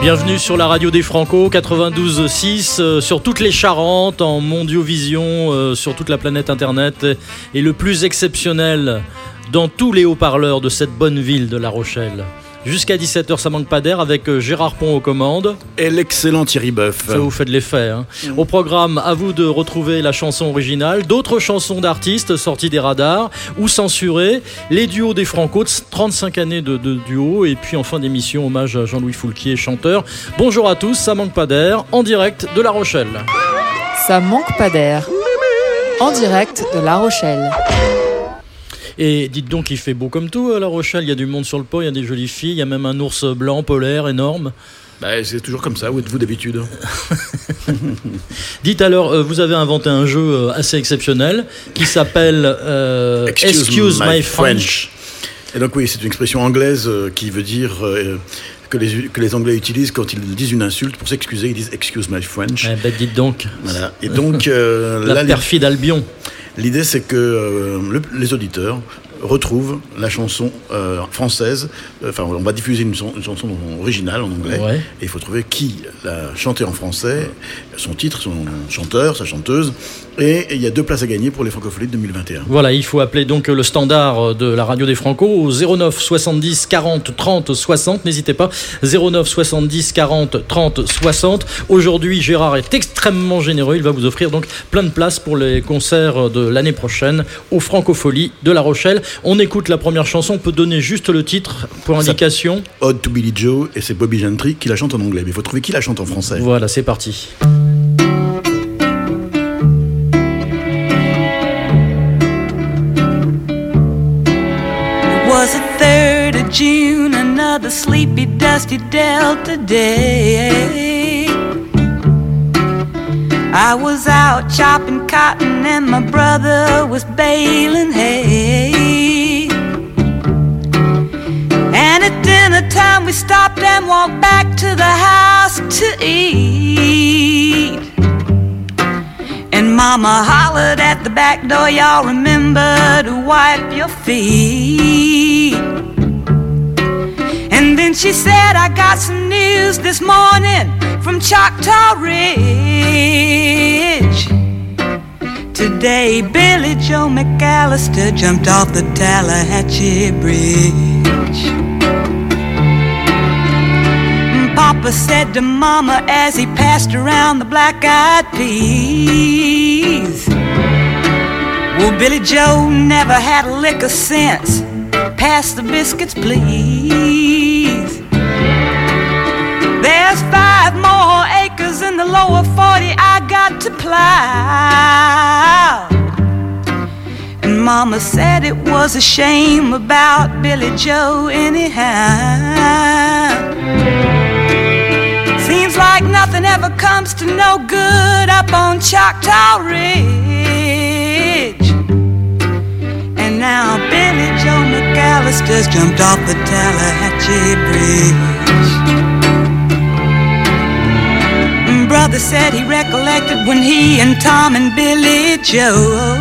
Bienvenue sur la radio des Franco 92.6 euh, sur toutes les Charentes en mondiovision euh, sur toute la planète internet et le plus exceptionnel dans tous les haut-parleurs de cette bonne ville de La Rochelle. Jusqu'à 17h, ça manque pas d'air avec euh, Gérard Pont aux commandes. Et l'excellent Thierry Boeuf. Ça vous fait de l'effet. Hein. Au programme, à vous de retrouver la chanson originale, d'autres chansons d'artistes sorties des radars ou censurées, les duos des Franco, 35 années de, de duo, et puis en fin d'émission, hommage à Jean-Louis Foulquier, chanteur. Bonjour à tous, ça manque pas d'air, en direct de La Rochelle. Ça manque pas d'air. En direct de La Rochelle. Et dites donc, il fait beau comme tout à La Rochelle. Il y a du monde sur le pont, il y a des jolies filles, il y a même un ours blanc polaire énorme. Bah, c'est toujours comme ça, où êtes-vous d'habitude? Dites alors, euh, vous avez inventé un jeu euh, assez exceptionnel qui s'appelle euh, Excuse, My, French. Et donc oui, c'est une expression anglaise qui veut dire euh, que, les, que les Anglais utilisent quand ils disent une insulte pour s'excuser, ils disent Excuse my French. Eh ben, dites donc, Voilà. Et donc euh, la là, perfide Albion. l'idée c'est que euh, le- les auditeurs retrouvent la chanson euh, française. Enfin, on va diffuser une, chan- une chanson originale en anglais. Ouais. Et il faut trouver qui l'a chanté en français, son titre, son chanteur, sa chanteuse. Et il y a deux places à gagner pour les francophonies de 2021. Voilà, il faut appeler donc le standard de la radio des Franco au 09 70 40 30 60. N'hésitez pas, 09 70 40 30 60. Aujourd'hui, Gérard est extrêmement généreux. Il va vous offrir donc plein de places pour les concerts de l'année prochaine aux Francopholies de La Rochelle. On écoute la première chanson. On peut donner juste le titre pour indication. Ode to Billy Joe, et c'est Bobby Gentry qui la chante en anglais. Mais il faut trouver qui la chante en français. Voilà, c'est parti. June, another sleepy, dusty Delta day. I was out chopping cotton and my brother was baling hay. And at dinner time we stopped and walked back to the house to eat. And mama hollered at the back door, y'all remember to wipe your feet. And then she said, I got some news this morning from Choctaw Ridge. Today, Billy Joe McAllister jumped off the Tallahatchie Bridge. Papa said to Mama as he passed around the black eyed peas. Well, Billy Joe never had a lick of sense. Pass the biscuits, please. In the lower 40 I got to plow. And Mama said it was a shame about Billy Joe, anyhow. Seems like nothing ever comes to no good up on Choctaw Ridge. And now Billy Joe McAllister's jumped off the Tallahatchie Bridge. And Brother said he recollected when he and Tom and Billy Joe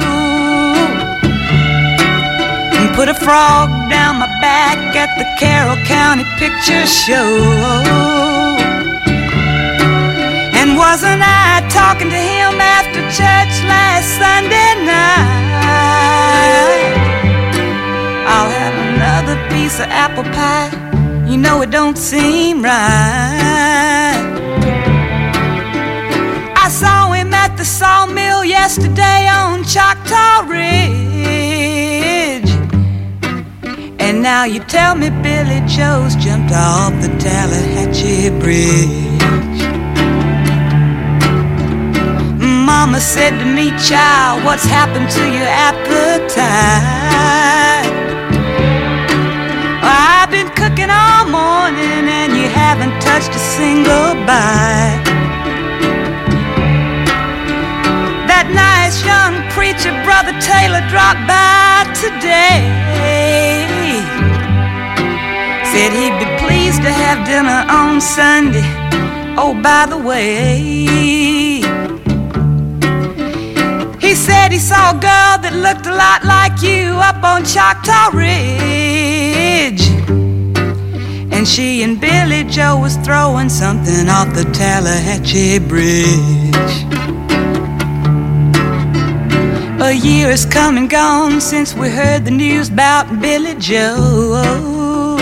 put a frog down my back at the Carroll County Picture Show. And wasn't I talking to him after church last Sunday night? I'll have another piece of apple pie. You know it don't seem right. I saw him at the sawmill yesterday on Choctaw Ridge. And now you tell me Billy Joe's jumped off the Tallahatchie Bridge. Mama said to me, child, what's happened to your appetite? I've been cooking all morning and you haven't touched a single bite. Nice young preacher, Brother Taylor, dropped by today. Said he'd be pleased to have dinner on Sunday. Oh, by the way, he said he saw a girl that looked a lot like you up on Choctaw Ridge. And she and Billy Joe was throwing something off the Tallahatchie Bridge. A year has come and gone since we heard the news about Billy Joe.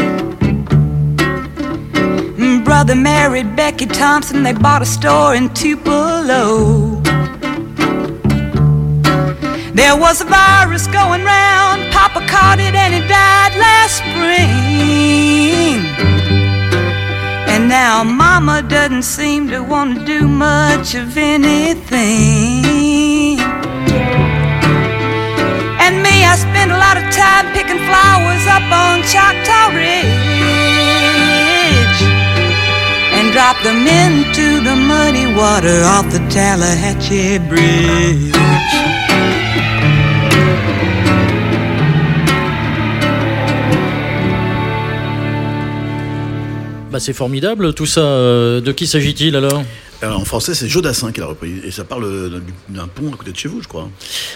Brother married Becky Thompson, they bought a store in Tupelo. There was a virus going round, Papa caught it and he died last spring. And now Mama doesn't seem to want to do much of anything. Bah, c'est formidable tout ça. Euh, De qui s'agit-il Alors, en français, c'est Jodassin qui l'a repris. Et ça parle d'un- d'un pont à côté de chez vous, je crois.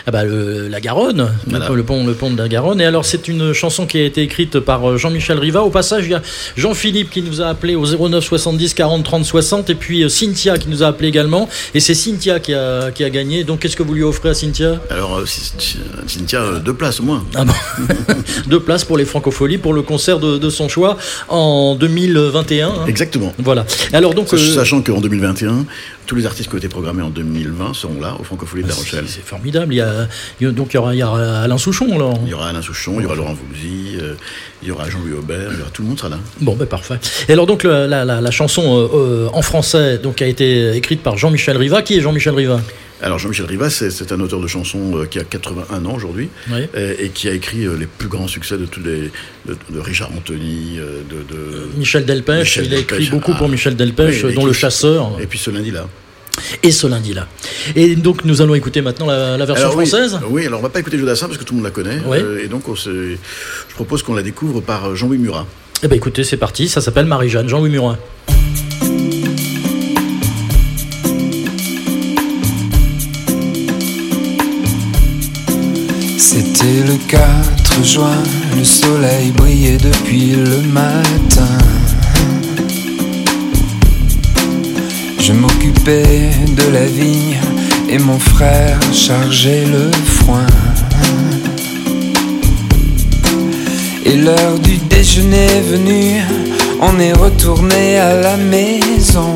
Ah bah, le- la Garonne, Voilà. le, pont, le pont de la Garonne. Et alors, c'est une chanson qui a été écrite par euh, Jean-Michel Riva. Au passage, il y a Jean-Philippe qui nous a appelé au 09 70 40 30 60. Et puis euh, Cynthia qui nous a appelé également. Et c'est Cynthia qui a, qui a gagné. Donc, qu'est-ce que vous lui offrez à Cynthia? Alors, euh, Cynthia, euh, deux places au moins. Ah bon? Deux places pour les Francopholies pour le concert de, de son choix en 2021. hein. Exactement. Voilà. Alors, donc. Sach- euh, Sachant qu'en 2021, tous les artistes qui ont été programmés en 2020 seront là, au Francophonie de La Rochelle. c'est formidable. Il y a, il y a- donc, il y aura, il y aura Alain Souchon, alors. Il y aura Alain Souchon, il y aura Laurent Voulzy, euh, il y aura Jean-Louis Aubert, il y aura tout le monde sera là. Bon, ben parfait. Et alors donc la, la- la chanson euh, euh, en français donc a été écrite par Jean-Michel Riva. Qui est Jean-Michel Riva? Alors Jean-Michel Rivas, c'est c'est un auteur de chansons euh, qui a 81 ans aujourd'hui Oui. euh, et qui a écrit euh, les plus grands succès de tous les de, de Richard Anthony, de, de- Michel Delpech. Michel il a écrit Delpech, beaucoup ah. pour Michel Delpech, Oui, dont Le Chasseur et puis ce lundi-là. et ce lundi-là. Et donc nous allons écouter maintenant la, la version Alors, oui, française. oui, alors on va pas écouter Jodassin parce que tout le monde la connaît. Euh, et donc je propose qu'on la découvre par Jean-Louis Murat. Eh ben écoutez, c'est parti. Ça s'appelle Marie-Jeanne. Jean-Louis Murin. C'était le 4 juin, le soleil brillait depuis le matin. Je m'occupais de la vigne et mon frère chargeait le foin. Et l'heure du déjeuner venue, on est retourné à la maison.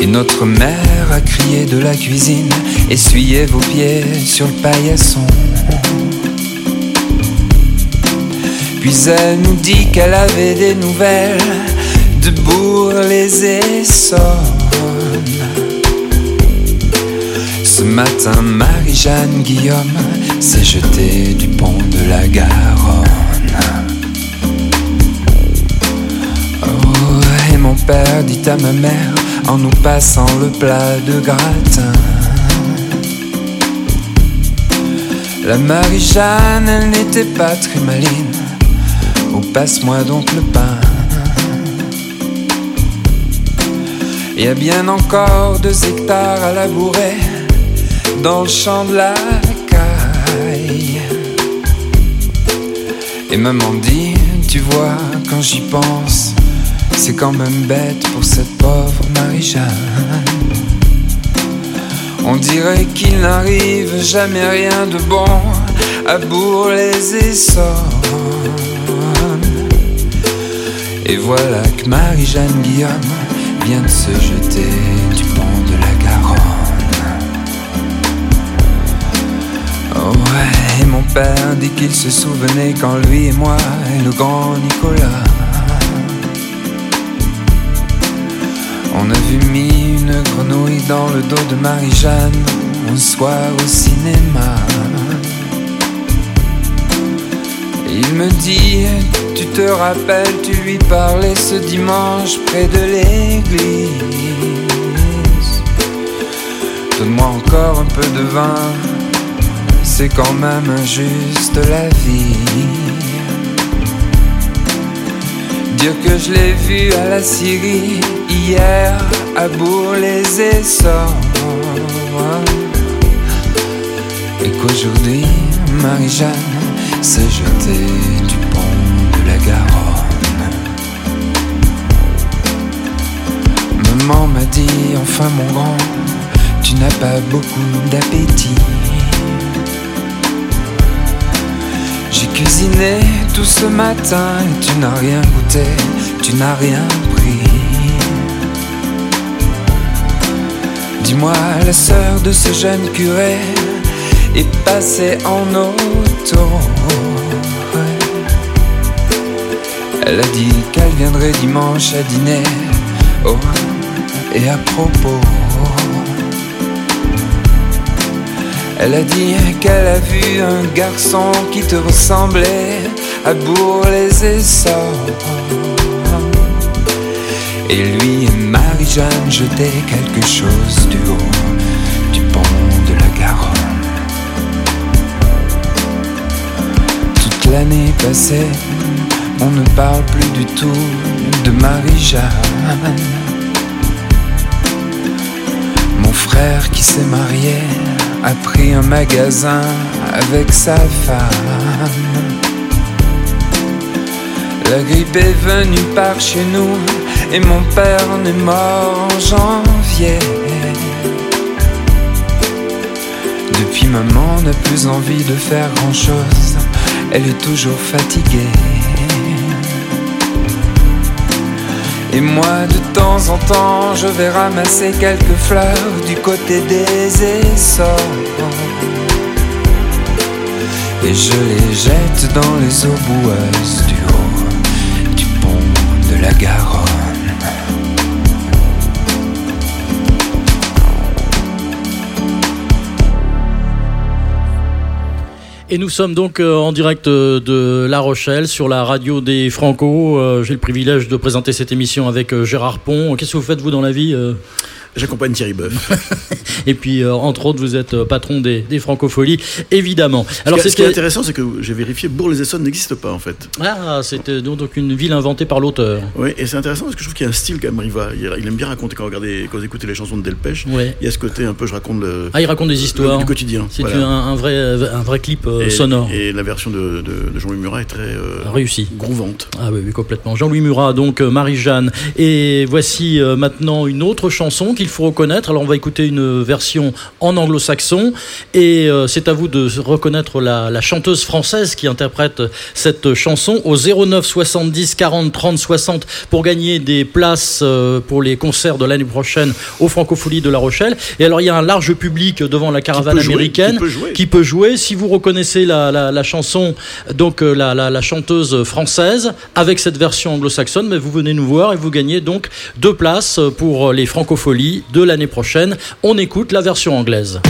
Et notre mère a crié de la cuisine, essuyez vos pieds sur le paillasson. Puis elle nous dit qu'elle avait des nouvelles de Bourg-les-Essonnes. Ce matin, Marie-Jeanne Guillaume s'est jetée du pont de la Garonne. Oh, et mon père dit à ma mère en nous passant le plat de gratin. La Marie-Jeanne, elle n'était pas très maline. Oh, passe-moi donc le pain. Il y a bien encore deux hectares à labourer dans le champ de la caille. Et maman dit, tu vois, quand j'y pense, c'est quand même bête pour cette pauvre Marie-Jeanne. On dirait qu'il n'arrive jamais rien de bon à Bourg-les-Essonnes. Et voilà que Marie-Jeanne Guillaume vient de se jeter du pont de la Garonne. Oh ouais, et mon père dit qu'il se souvenait quand lui et moi et le grand Nicolas On a vu mis une grenouille dans le dos de Marie-Jeanne un soir au cinéma. Il me dit, tu te rappelles, tu lui parlais ce dimanche près de l'église. Donne-moi encore un peu de vin, c'est quand même injuste la vie. Dire que je l'ai vu à la Syrie hier à Bourg-les-Essonnes. Et qu'aujourd'hui, Marie-Jeanne s'est jetée du pont de la Garonne. Maman m'a dit, enfin mon grand, tu n'as pas beaucoup d'appétit. Cuisiné tout ce matin et tu n'as rien goûté, tu n'as rien pris. Dis-moi, la sœur de ce jeune curé est passée en auto. Elle a dit qu'elle viendrait dimanche à dîner. Oh, et à propos. Elle a dit qu'elle a vu un garçon qui te ressemblait à Bourg-les-Essors. Et lui et Marie-Jeanne jetaient quelque chose du haut du pont de la Garonne. Toute l'année passée, on ne parle plus du tout de Marie-Jeanne. Mon frère qui s'est marié a pris un magasin avec sa femme. La grippe est venue par chez nous et mon père en est mort en janvier. Depuis maman n'a plus envie de faire grand chose, elle est toujours fatiguée. Et moi de temps en temps je vais ramasser quelques fleurs du côté des essors. Et je les jette dans les eaux boueuses du haut du pont de la Garonne. Et nous sommes donc euh, en direct euh, de La Rochelle sur la radio des Franco. Euh, J'ai le privilège de présenter cette émission avec Gérard Pont. Qu'est-ce que vous faites vous dans la vie J'accompagne Thierry Boeuf. Et puis euh, entre autres vous êtes euh, patron des, des Francopholies, évidemment. Alors, ce, qui, ce qui est intéressant, c'est que j'ai vérifié, Bourg-les-Essonnes n'existe pas en fait. Ah, c'était donc une ville inventée par l'auteur. Oui, et c'est intéressant parce que je trouve qu'il y a un style quand même, Riva. Il, aime bien raconter quand vous regardez, quand vous écoutez les chansons de Delpech. Ouais. Il y a ce côté un peu, je raconte le, Ah, il raconte des histoires. du quotidien. C'est Voilà. un, un vrai, un vrai clip euh, et, sonore. Et la version de, de- de Jean-Louis Murat est très euh, Réussi. grouvante. Ah oui, oui, complètement. Jean-Louis Murat, donc euh, Marie-Jeanne. Et voici euh, maintenant une autre chanson qu'il faut reconnaître. Alors on va écouter une version en anglo-saxon. Et euh, c'est à vous de reconnaître la, la chanteuse française qui interprète cette chanson au 09 70 40 30 60 pour gagner des places euh, pour les concerts de l'année prochaine au Francophonie de La Rochelle. Et alors il y a un large public devant la caravane jouer, américaine qui peut jouer. qui peut jouer. Si vous reconnaissez la, la- la chanson, donc euh, la chanteuse française, avec cette version anglo-saxonne, mais vous venez nous voir et vous gagnez donc deux places pour les francopholies de l'année prochaine. On écoute la version anglaise.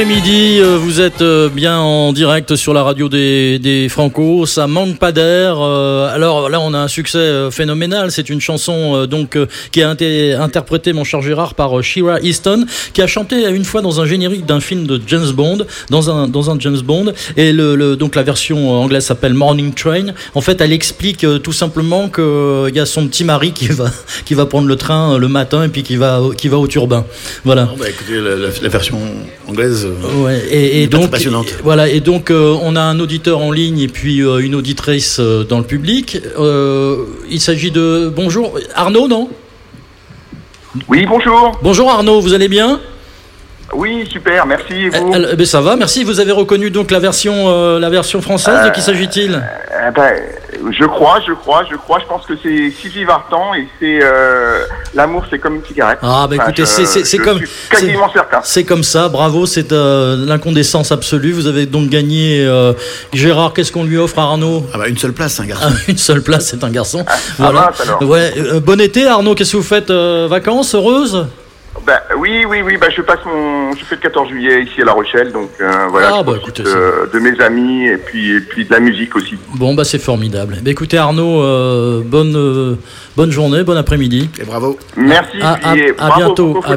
Après-midi, euh, vous êtes euh, bien en direct sur la radio des, des Franco, ça manque pas d'air. euh, alors là, on a un succès phénoménal. C'est une chanson donc qui a été interprétée, mon cher Gérard, par Shira Easton, qui a chanté une fois dans un générique d'un film de James Bond, dans un dans un James Bond. Et le, donc la version anglaise s'appelle Morning Train. En fait, elle explique tout simplement que euh, il y a son petit mari qui va qui va prendre le train le matin et puis qui va qui va au turbin. Voilà. Non, bah, écoutez, la version anglaise. Euh, Ouais, et, donc, passionnante. voilà, et donc euh, on a un auditeur en ligne et puis euh, une auditrice euh, dans le public. Euh, il s'agit de bonjour Arnaud, non? Oui, bonjour. Bonjour Arnaud, vous allez bien? Oui, super, merci. Et vous? Eh, eh ben, ça va, merci. Vous avez reconnu donc la version euh, la version française. De qui s'agit-il? Eh ben, Je crois, je crois, je crois. Je pense que c'est Sylvie Vartan et c'est euh, L'amour, c'est comme une cigarette. Ah bah écoutez, c'est comme quasiment certain. C'est comme ça, bravo, c'est euh, l'incondescence absolue. Vous avez donc gagné. euh, Gérard, qu'est-ce qu'on lui offre à Arnaud? Ah bah une seule place, un garçon. Ah, Une seule place, c'est un garçon. ah mince, alors. Ouais, euh, bon été, Arnaud. Qu'est-ce que vous faites euh, Vacances heureuses Ben, oui, oui, oui. Ben, je passe mon, je fais le 14 juillet ici à La Rochelle, donc euh, voilà. Ah, bah, écoutez, de, de mes amis et puis, et puis de la musique aussi. Bon, bah c'est formidable. Bah, écoutez, Arnaud, euh, bonne euh, bonne journée, bon après-midi. Et bravo. Merci. À, bientôt, à,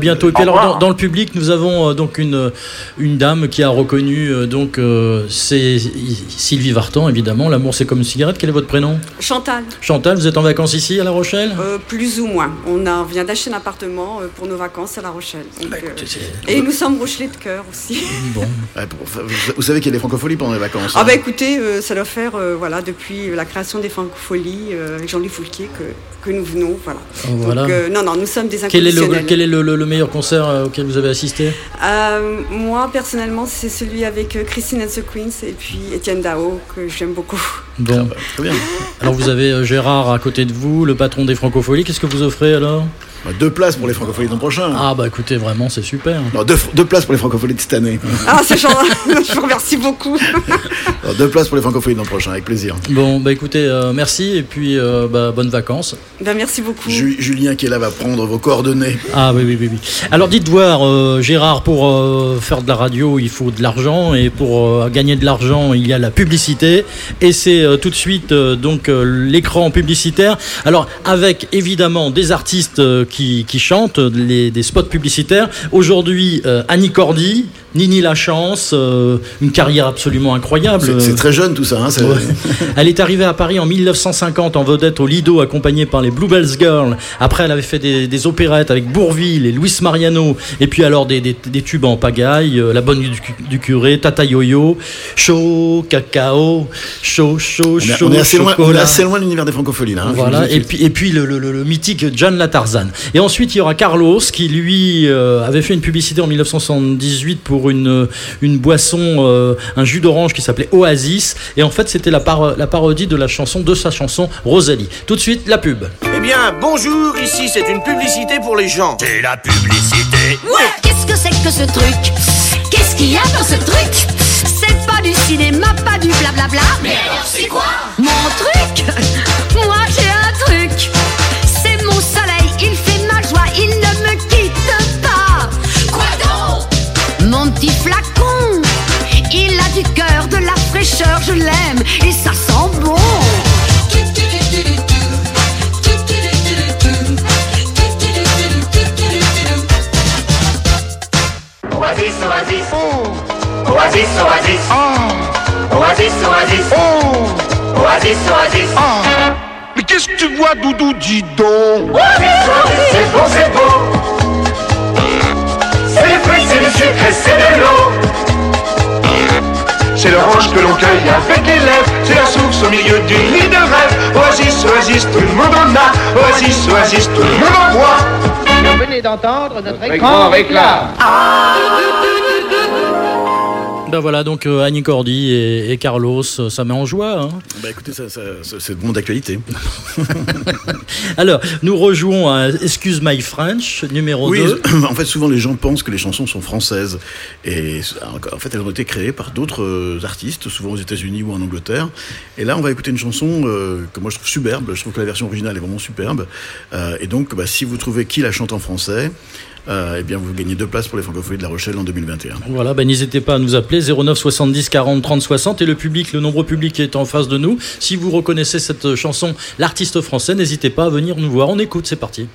bientôt. Et puis alors, dans, dans le public, nous avons euh, donc une une dame qui a reconnu euh, donc euh, c'est Sylvie Vartan, évidemment. L'amour, c'est comme une cigarette. Quel est votre prénom? Chantal, Chantal, vous êtes en vacances ici à La Rochelle? Euh, plus ou moins. On a, vient d'acheter un appartement euh, pour nos vacances à La Rochelle. Donc, Bah, euh, écoutez, c'est- et nous sommes Rochelais de cœur aussi. Bon. Pour- vous, vous savez qu'il y a des francopholies pendant les vacances. Ah hein. bah écoutez, euh, ça doit faire euh, voilà depuis la création des Francopholies euh, avec Jean-Louis Foulquier que, que nous venons voilà. Oh, voilà. Donc, euh, non non, nous sommes des Quel est le quel est le, le- le meilleur concert euh, auquel vous avez assisté? Euh, moi personnellement, c'est celui avec Christine and the Queens et puis Étienne Dao que j'aime beaucoup. Bon. Bah, très bien. Alors vous avez Gérard à côté de vous, le patron des Francopholies. Qu'est-ce que vous offrez alors? Deux places pour les francopholies de l'an prochain. Ah bah écoutez, vraiment c'est super. Non, deux, deux places pour les francopholies de cette année. Ah c'est gentil, je vous remercie beaucoup. Deux places pour les francopholies de l'an prochain, avec plaisir. Bon bah écoutez, euh, merci et puis euh, bah, bonnes vacances. ben, merci beaucoup. Ju- Julien qui est là va prendre vos coordonnées. Ah oui oui oui oui. Alors dites voir euh, Gérard pour euh, faire de la radio il faut de l'argent et pour euh, gagner de l'argent il y a la publicité et c'est euh, tout de suite euh, donc euh, l'écran publicitaire. Alors avec évidemment des artistes euh, qui, qui chantent les, des spots publicitaires. Aujourd'hui euh, Annie Cordy, Nini Lachance, euh, une carrière absolument incroyable. C'est très jeune tout ça. Hein, c'est- Ouais. Elle est arrivée à Paris en 1950 en vedette au Lido, accompagnée par les Bluebells Girls. Après, elle avait fait des, des opérettes avec Bourville et Luis Mariano. Et puis alors des, des- des tubes en pagaille, euh, La Bonne du, du curé, Tata Yo-Yo, chaud, cacao, chaud, chaud, chaud, on est assez loin, on est chocolat. assez loin de l'univers des francopholies là. hein, Voilà, et puis, et puis le, le- le- le mythique John Latarzan. Et ensuite, il y aura Carlos qui, lui, euh, avait fait une publicité en 1978 pour une, une boisson, euh, un jus d'orange qui s'appelait Oasis. Et en fait, c'était la, par- la parodie de la chanson, de sa chanson Rosalie. Tout de suite, la pub. Eh bien, bonjour, ici c'est une publicité pour les gens. C'est la publicité. Ouais, qu'est-ce que c'est que ce truc? Qu'est-ce qu'il y a dans ce truc? C'est pas du cinéma, pas du blablabla. Mais alors c'est quoi? Mon truc? Petit flacon, il a du cœur, de la fraîcheur, je l'aime et ça sent bon. Oasis, oasis. Oasis, oasis. Oasis, oasis. Oasis, oasis. Mais qu'est-ce que tu vois, Doudou, dis donc Oasis, oasis. C'est bon, c'est beau. Fruits, c'est le sucre et c'est de l'eau. C'est l'orange que l'on cueille avec les lèvres. C'est la source au milieu d'une lit de rêve. Oasis, oasis, tout le monde en a. Oasis, oasis, tout le monde en boit Vous venez d'entendre notre grand réclame. Ben voilà, donc euh, Annie Cordy et, et Carlos, euh, ça met en joie. hein. Bah écoutez, ça, ça- ça- c'est de mon d'actualité. Alors, nous rejouons à Excuse My French, numéro Oui, 2. en fait, souvent les gens pensent que les chansons sont françaises. Et en fait, elles ont été créées par d'autres euh, artistes, souvent aux États-Unis ou en Angleterre. Et là, on va écouter une chanson euh, que moi je trouve superbe. Je trouve que la version originale est vraiment superbe. Euh, et donc, bah, si vous trouvez qui la chante en français, euh, eh bien vous gagnez deux places pour les Francophonies de La Rochelle en 2021. Voilà, ben, n'hésitez pas à nous appeler 09 70 40 30 60 et le public, le nombreux public est en face de nous. Si vous reconnaissez cette chanson, l'artiste français, n'hésitez pas à venir nous voir. On écoute, c'est parti.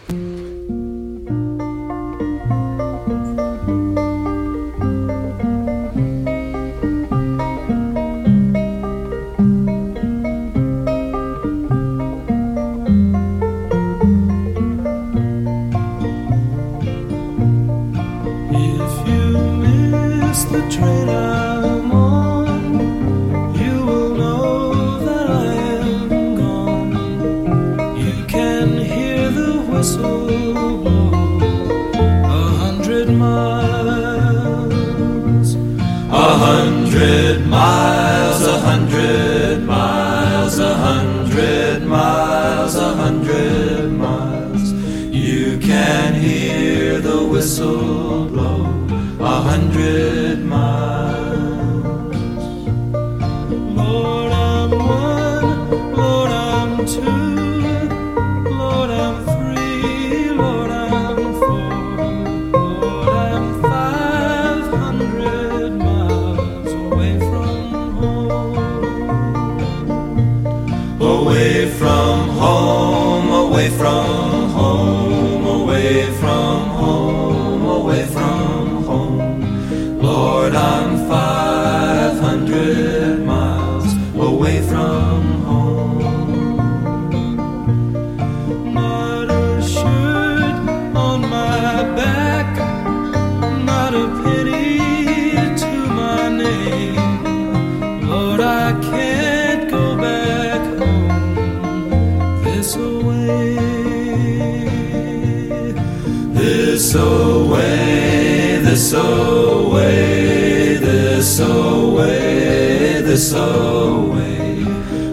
This away.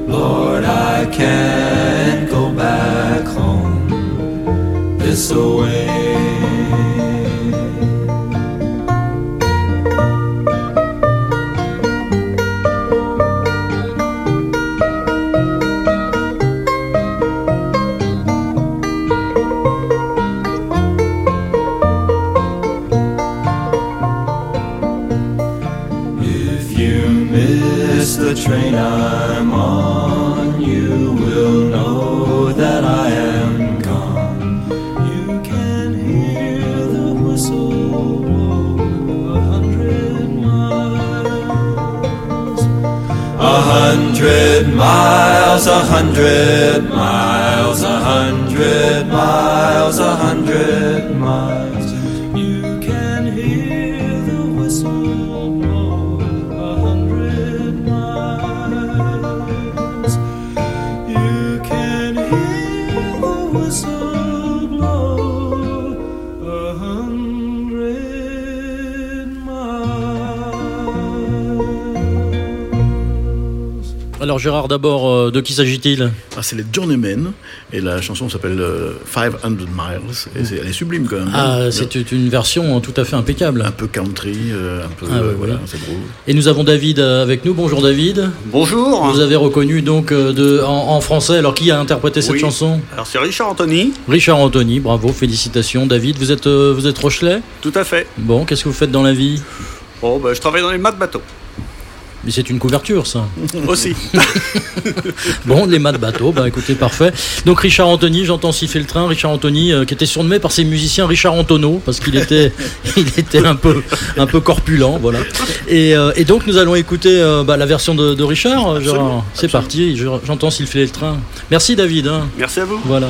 Lord, I can't Alors d'abord, euh, de qui s'agit-il? Ah, c'est les Journeymen et la chanson s'appelle euh, 500 Miles et c'est- elle est sublime quand même. Ah, hein. c'est une version tout à fait impeccable. un peu country, euh, un peu Ah, ouais, euh, voilà, ouais. c'est groove. Et nous avons David euh, avec nous. Bonjour David. Bonjour. Vous avez reconnu donc euh, de, en, en français. Alors qui a interprété cette Oui. chanson? Alors c'est Richard Anthony. Richard Anthony. Bravo, félicitations. David, vous êtes euh, vous êtes Rochelet. Tout à fait. Bon, qu'est-ce que vous faites dans la vie? Oh, bah, je travaille dans les mâts de bateau. Mais c'est une couverture, ça. Aussi. Bon, les mâts de bateau, bah écoutez, parfait. Donc Richard Anthony, j'entends siffler le train. Richard Anthony, euh, qui était surnommé par ses musiciens Richard Antonio, parce qu'il était, il était un peu, un peu corpulent, voilà. Et, euh, et donc nous allons écouter euh, bah, la version de, de Richard. C'est parti. je- J'entends siffler le train. Merci David. hein. Merci à vous. Voilà.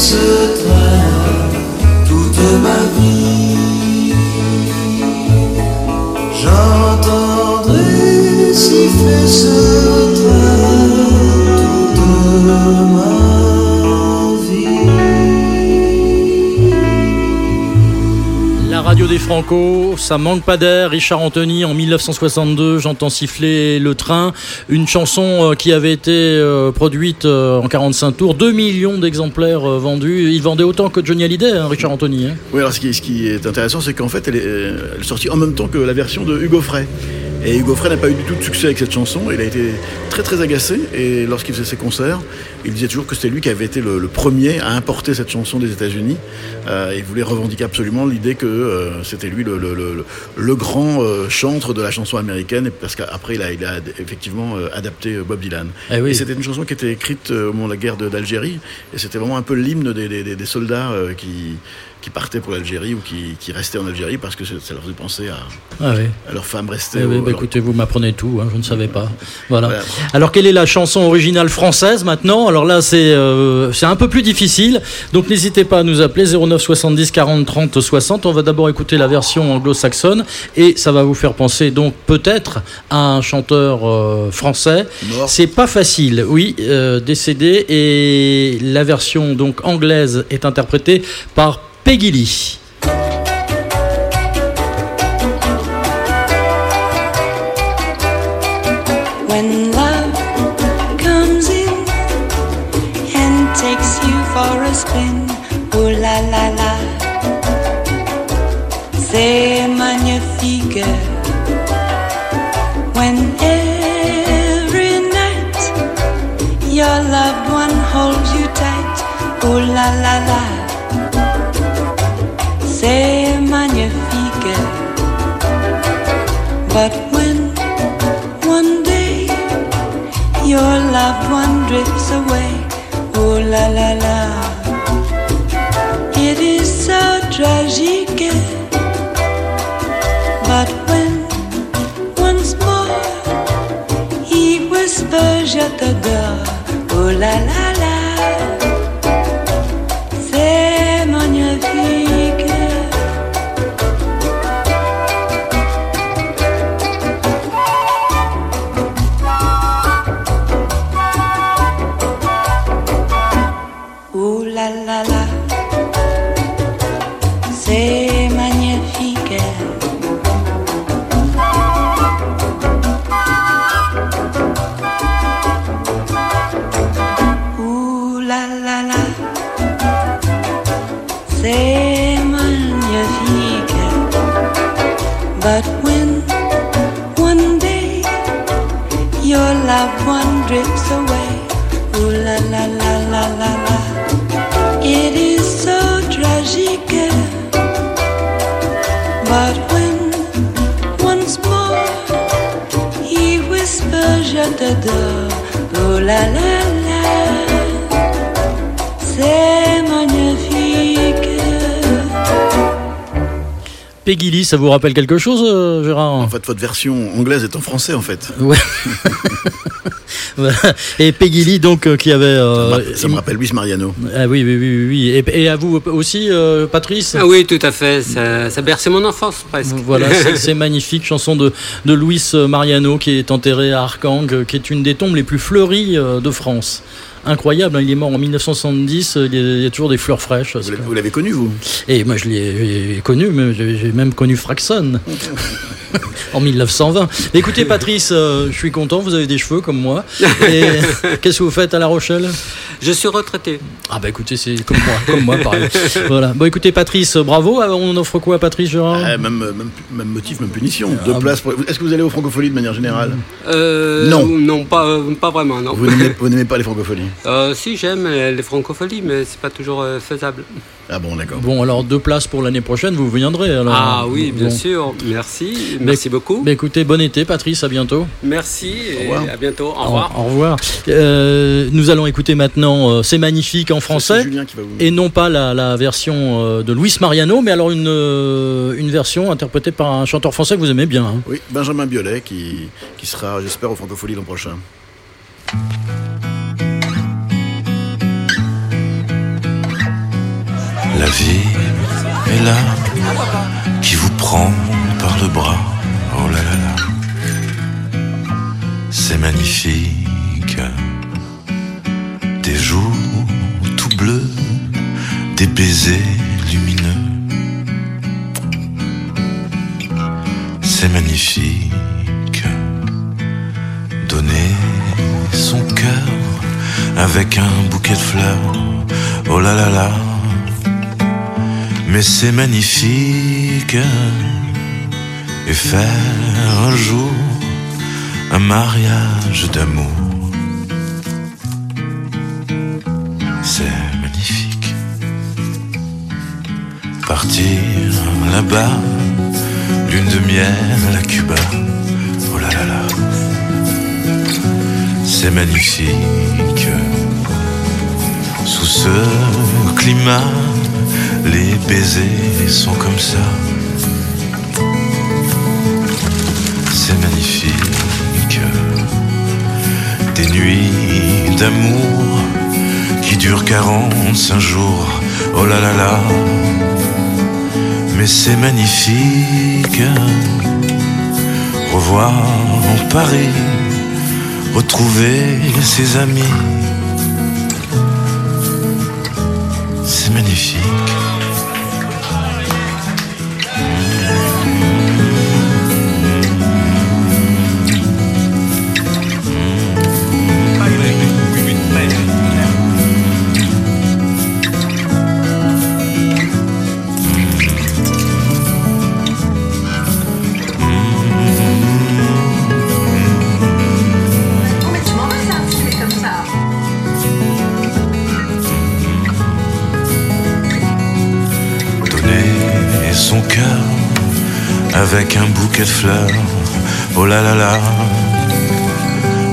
Siffler Franco, ça manque pas d'air. Richard Anthony en 1962, j'entends siffler le train. Une chanson euh, qui avait été euh, produite euh, en 45 tours, 2 millions d'exemplaires vendus. Il vendait autant que Johnny Hallyday, hein, Richard Anthony. hein. Oui, alors ce qui, est intéressant, c'est qu'en fait, elle est sortie en même temps que la version de Hugo Frey. Et Hugo Frey n'a pas eu du tout de succès avec cette chanson. Il a été très très agacé. Et lorsqu'il faisait ses concerts, il disait toujours que c'était lui qui avait été le, le premier à importer cette chanson des États-Unis. Euh, il voulait revendiquer absolument l'idée que euh, c'était lui le, le- le- le grand euh, chantre de la chanson américaine. et Parce qu'après, il a, il a effectivement adapté Bob Dylan. Eh oui. Et c'était une chanson qui était écrite au moment de la guerre d'Algérie. Et c'était vraiment un peu l'hymne des, des- des- des soldats qui, qui partaient pour l'Algérie ou qui, qui restaient en Algérie parce que ça leur faisait penser à, Ah oui. à leurs femmes restées. Eh oui, bah, écoutez, vous m'apprenez tout, hein, je ne savais pas. Voilà. Voilà. Alors, quelle est la chanson originale française maintenant? Alors là, c'est euh, un peu plus difficile. Donc, n'hésitez pas à nous appeler 09 70 40 30 60. On va d'abord écouter la version anglo-saxonne et ça va vous faire penser donc peut-être à un chanteur euh, français. C'est pas facile, oui, euh, décédé et la version donc anglaise est interprétée par Peggy Lee. When love comes in and takes you for a spin, oh la la la, c'est magnifique. When every night your loved one holds you tight, oh la la la, c'est magnifique. But when one day your loved one drifts away. Oh la la la, it is so tragique. La la Peggy Lee, ça vous rappelle quelque chose, euh, Gérard En fait, votre version anglaise est en français, en fait. Ouais. Et Peggy Lee, donc, euh, qui avait. euh, Ça me rappelle Luis Mariano. Ah oui, oui, oui, oui. Et, et à vous aussi, euh, Patrice Ah oui, tout à fait. Ça, ça berçait mon enfance presque. Voilà, c'est magnifique, chanson de, de Luis Mariano qui est enterré à Arkhang, euh, qui est une des tombes les plus fleuries euh, de France. Incroyable, hein, il est mort en 1970, euh, il y a, toujours des fleurs fraîches. Vous l'avez- connu, vous? Et moi je l'ai connu, j'ai même connu Fraxon en 1920. Écoutez Patrice, euh, je suis content, vous avez des cheveux comme moi. Et qu'est-ce que vous faites à La Rochelle? Je suis retraité. Ah bah écoutez, c'est comme moi, comme moi pareil. Voilà. Bon écoutez Patrice, bravo. Alors, On offre quoi à Patrice Gérard? Ah, même, même, même motif, même punition. Deux places pour- Est-ce que vous allez aux francopholies de manière générale? Euh, Non. Non, pas, euh, pas vraiment, non. Vous n'aimez pas les francopholies? Euh, si, j'aime euh, les francopholies, mais c'est pas toujours euh, faisable. Ah bon, d'accord. Bon alors deux places pour l'année prochaine, vous viendrez alors. ah oui, bien Bon. sûr. Merci. Bah, Merci beaucoup. Bah, écoutez, bon été Patrice, à bientôt. Merci et à bientôt. Au revoir. Au, au revoir. Euh, nous allons écouter maintenant euh, C'est magnifique en français. Julien qui va vous- Et non pas la, la version euh, de Luis Mariano, mais alors une, euh, une version interprétée par un chanteur français que vous aimez bien. hein. Oui, Benjamin Biolay qui, qui sera, j'espère, aux francopholies l'an prochain. La vie est là, qui vous prend par le bras. Oh là là là, c'est magnifique. Des jours tout bleus, des baisers lumineux. C'est magnifique. Donner son cœur avec un bouquet de fleurs. Oh là là là. Mais c'est magnifique et faire un jour un mariage d'amour. C'est magnifique. Partir là-bas, lune de miel à Cuba. Oh là là là. C'est magnifique. Sous ce climat, les baisers sont comme ça. C'est magnifique. Des nuits d'amour qui durent 45 jours. Oh là là là. Mais c'est magnifique. Revoir Paris, retrouver ses amis. C'est magnifique. De fleurs. Oh là là là,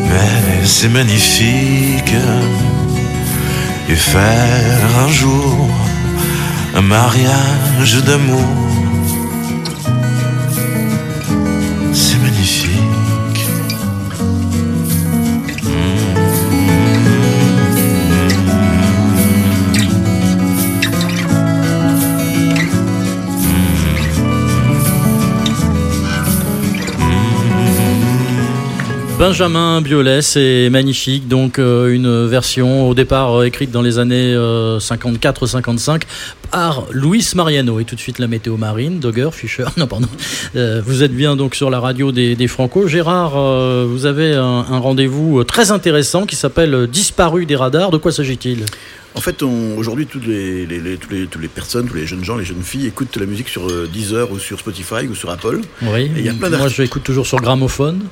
mais c'est magnifique. Et faire un jour un mariage d'amour. Benjamin Biolay, c'est magnifique. Donc, euh, une version au départ euh, écrite dans les années 54-55 par Luis Mariano. Et tout de suite, la météo marine, Dogger, Fischer. Non, pardon. Euh, vous êtes bien donc sur la radio des, Franco. Gérard, euh, vous avez un rendez-vous très intéressant qui s'appelle Disparu des radars. De quoi s'agit-il? En fait, aujourd'hui, toutes les, les, les- tous les, toutes les personnes, tous les jeunes gens, les jeunes filles écoutent la musique sur euh, Deezer ou sur Spotify ou sur Apple. Oui, il y a plein moi d'artistes. je l'écoute toujours sur gramophone.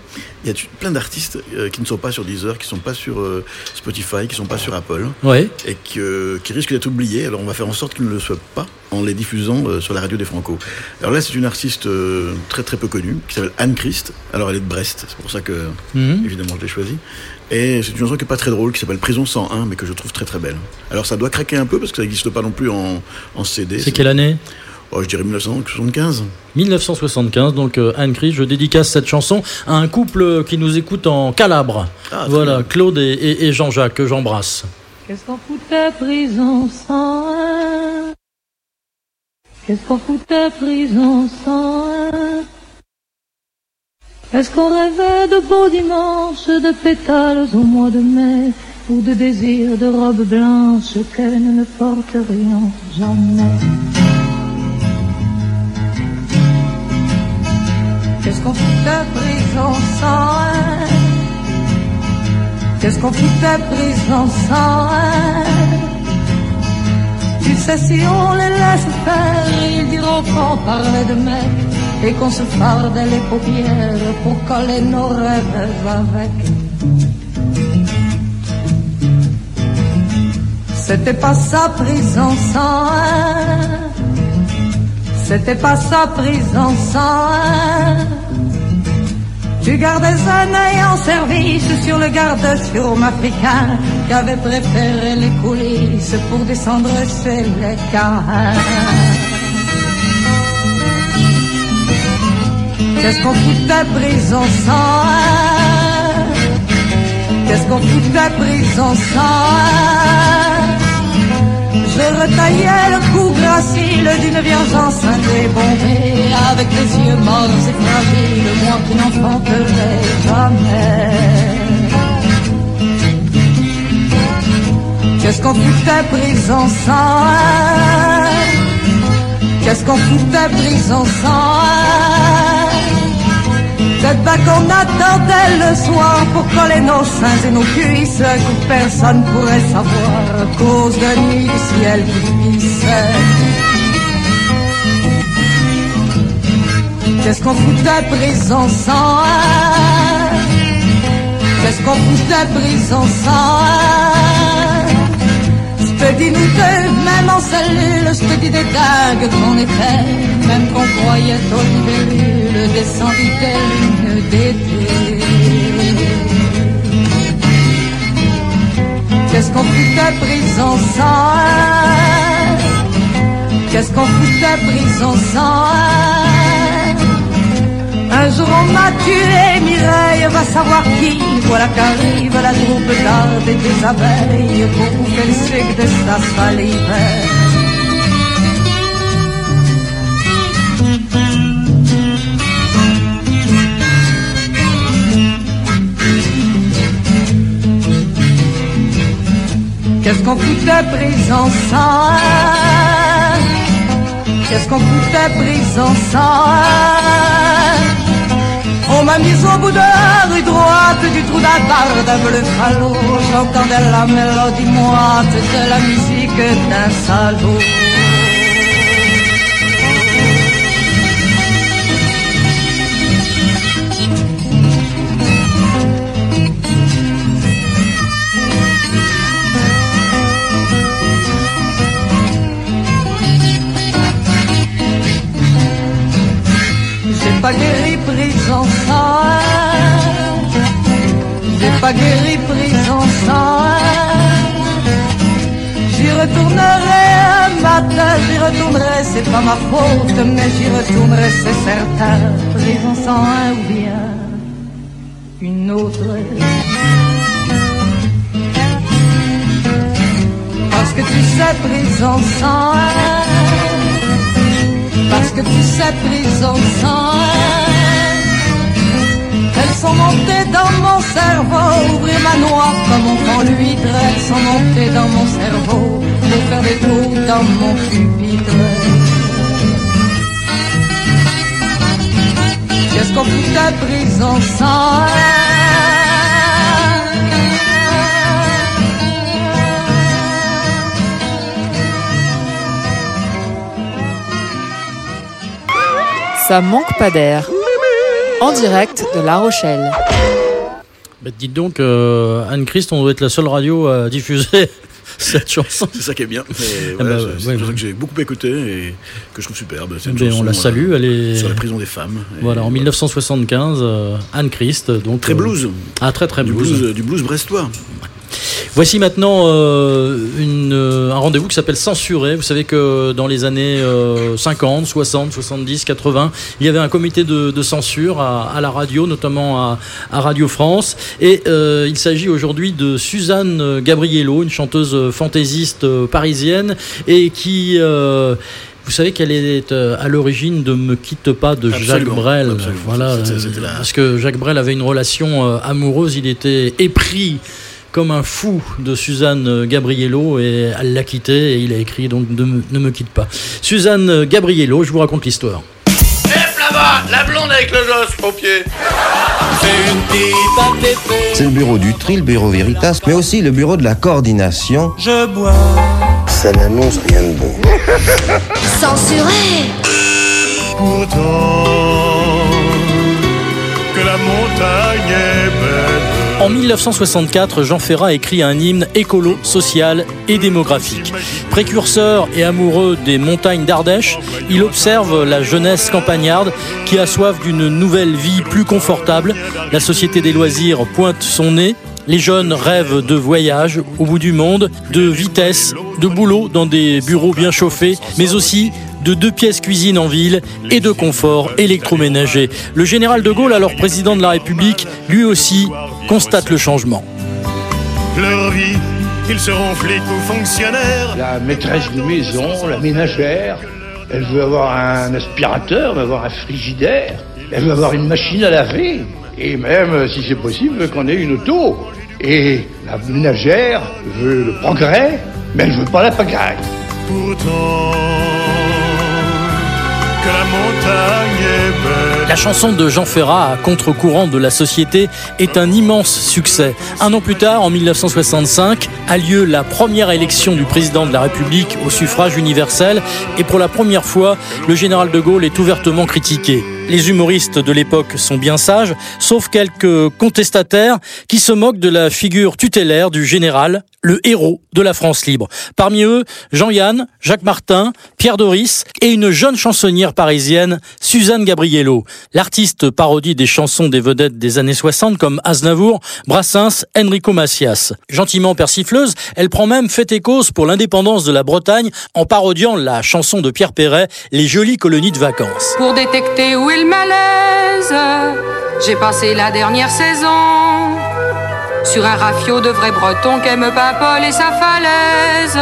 Il y a plein d'artistes euh, qui ne sont pas sur Deezer, qui ne sont pas sur euh, Spotify, qui ne sont pas sur Apple. Ouais. Et qui, qui risquent d'être oubliés. Alors on va faire en sorte qu'ils ne le soient pas en les diffusant sur la radio des Franco. Alors là, c'est une artiste très très peu connue qui s'appelle Anne Christ. Alors elle est de Brest, c'est pour ça que Mhm. évidemment je l'ai choisie. Et c'est une chanson qui est pas très drôle, qui s'appelle Prison 101, mais que je trouve très très belle. Alors ça doit craquer un peu parce que ça n'existe pas non plus en, en CD. C'est quelle année? Oh, Je dirais 1975. 1975, donc euh, Anne Christ, je dédicace cette chanson à un couple qui nous écoute en Calabre. Ah, voilà, bien. Claude et, et- et Jean-Jacques, que j'embrasse. Qu'est-ce qu'on foutait prison 101 Qu'est-ce qu'on foutait prison 101 Est-ce qu'on rêvait de beaux dimanches, de pétales au mois de mai Ou de désirs de robes blanches que nous ne porterions jamais? Qu'est-ce qu'on foutait prison 101 Qu'est-ce qu'on foutait prison 101 Tu sais si on les laisse faire Ils diront qu'on parlait de mecs Et qu'on se fardait les paupières Pour coller nos rêves avec C'était pas ça prison 101 C'était pas ça prison 101 tu gardais un œil en service sur le garde sur africain qui avait préféré les coulisses pour descendre chez les cas. Qu'est-ce qu'on foutait prison 101 Qu'est-ce qu'on foutait prison 101 je retaillais le cou gracile d'une vierge enceinte et bombée Avec les yeux morts et fragiles, moi qui n'enfanterai jamais. Qu'est-ce qu'on foutait prison 101 Qu'est-ce qu'on foutait prison 101 cette bague qu'on attendait le soir pour coller nos seins et nos cuisses que personne pourrait savoir à cause de nuit du ciel qui glissait. Qu'est-ce qu'on foutait prison 101 Qu'est-ce qu'on foutait prison 101 Je te dis nous deux, même en cellule, je te dis des dingues qu'on était, même qu'on croyait aux libellules descendues des lignes d'été. Qu'est-ce qu'on foutait prison 101 Qu'est-ce qu'on foutait prison 101 un jour on m'a tué, Mireille va savoir qui. Voilà qu'arrive la troupe d'ardes et des abeilles pour bouffer le sucre de sa salive. Qu'est-ce qu'on foutait prison 101 Qu'est-ce qu'on foutait prison 101 On m'a mis au bout de la rue droite du trou d'Agarde un bleu falot. J'entendais la mélodie moite de la musique d'un salaud. Pas guéri prison 101 J'ai pas guéri prison 101 J'y retournerai un matin, j'y retournerai, c'est pas ma faute, mais j'y retournerai, c'est certain. Prison 101 ou bien une autre. Parce que tu sais, prison 101 parce que tu sais, prison 101 Elles sont montées dans mon cerveau. Ouvrir ma noix comme on prend l'huître. Elles sont montées dans mon cerveau. Pour faire des trous dans mon pupitre. Qu'est-ce qu'on foutait prison 101 Qu'est-ce Ça manque pas d'air. En direct de La Rochelle. Bah, dites donc, euh, Anne-Christ, on doit être la seule radio à diffuser cette chanson. C'est ça qui est bien. Et Ah voilà, bah, c'est- ouais, une ouais. chanson que j'ai beaucoup écouté et que je trouve superbe. Une on la salue, euh, elle est- Sur la prison des femmes. Voilà, en 1975, euh, Anne Christ. Donc, Très euh, blues. Ah, très très Du blues, du blues brestois. Voici maintenant euh, une, euh, un rendez-vous qui s'appelle Censuré. Vous savez que dans les années euh, 50, 60, 70, 80, il y avait un comité de, de censure à, à la radio, notamment à, à Radio France. Et euh, il s'agit aujourd'hui de Suzanne Gabriello, une chanteuse fantaisiste parisienne et qui... euh, vous savez qu'elle est à l'origine de Me quitte pas de Jacques Brel. absolument. Voilà, la- parce que Jacques Brel avait une relation amoureuse, il était épris comme un fou de Suzanne Gabriello et elle l'a quitté et il a écrit donc Ne me, ne me quitte pas. Suzanne Gabriello, je vous raconte l'histoire. là-bas, la blonde avec le gosse au pied. C'est le bureau du tri, le bureau Veritas, mais aussi le bureau de la coordination. Je bois. Ça n'annonce rien de bon. Censuré Pourtant, que la montagne est belle. En 1964, Jean Ferrat écrit un hymne écolo, social et démographique. Précurseur et amoureux des montagnes d'Ardèche, il observe la jeunesse campagnarde qui a soif d'une nouvelle vie plus confortable. La société des loisirs pointe son nez. Les jeunes rêvent de voyage au bout du monde, de vitesse, de boulot dans des bureaux bien chauffés, mais aussi de deux pièces cuisine en ville et de confort électroménager. Le général de Gaulle, alors président de la République, lui aussi constate le changement. Leur vie, ils seront flics ou fonctionnaires. La maîtresse de maison, la ménagère, elle veut avoir un aspirateur, elle veut avoir un frigidaire, elle veut avoir une machine à laver, et même, si c'est possible, qu'on ait une auto. Et la ménagère veut le progrès, mais elle veut pas la pagaille. Pourtant, la. La chanson de Jean Ferrat, à contre-courant de la société, est un immense succès. Un an plus tard, en 1965, a lieu la première élection du président de la République au suffrage universel et pour la première fois, le général de Gaulle est ouvertement critiqué. Les humoristes de l'époque sont bien sages, sauf quelques contestataires qui se moquent de la figure tutélaire du général, le héros de la France libre. Parmi eux, Jean-Yann, Jacques Martin, Pierre Doris et une jeune chansonnière parisienne, Suzanne Gabriello. L'artiste parodie des chansons des vedettes des années 60 comme Aznavour, Brassens, Enrico Macias. Gentiment persifleuse, elle prend même fait et cause pour l'indépendance de la Bretagne en parodiant la chanson de Pierre Perret, Les jolies colonies de vacances. Malaise, j'ai passé la dernière saison sur un rafio de vrais bretons qu'aiment Paul et sa falaise.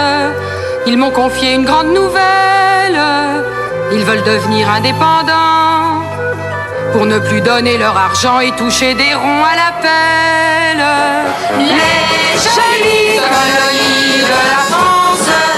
Ils m'ont confié une grande nouvelle, ils veulent devenir indépendants pour ne plus donner leur argent et toucher des ronds à la pelle. Les jolies.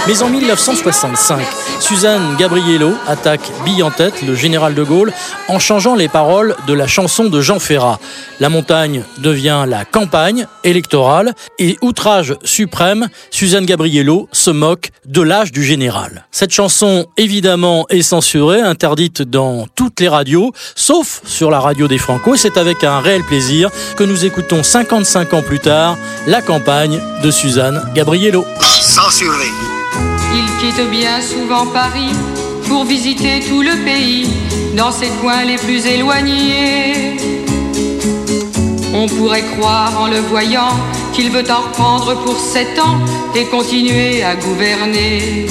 Mais en 1965, Suzanne Gabriello attaque bille en tête le général de Gaulle en changeant les paroles de la chanson de Jean Ferrat. La montagne devient la campagne électorale et outrage suprême, Suzanne Gabriello se moque de l'âge du général. Cette chanson, évidemment, est censurée, interdite dans toutes les radios, sauf sur la radio des Franco. C'est avec un réel plaisir que nous écoutons 55 ans plus tard la campagne de Suzanne Gabriello. Il quitte bien souvent Paris pour visiter tout le pays dans ses coins les plus éloignés. On pourrait croire en le voyant qu'il veut en reprendre pour sept ans et continuer à gouverner.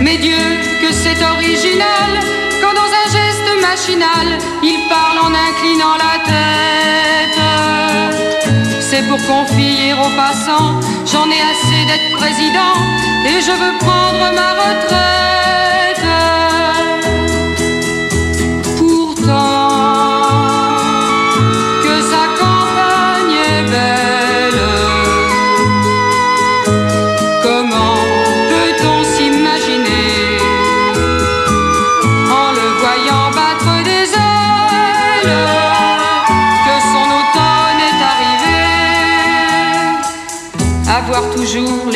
Mais Dieu, que c'est original quand dans un geste machinal il parle en inclinant la tête. C'est pour confier aux passants, j'en ai assez d'être président et je veux prendre ma retraite.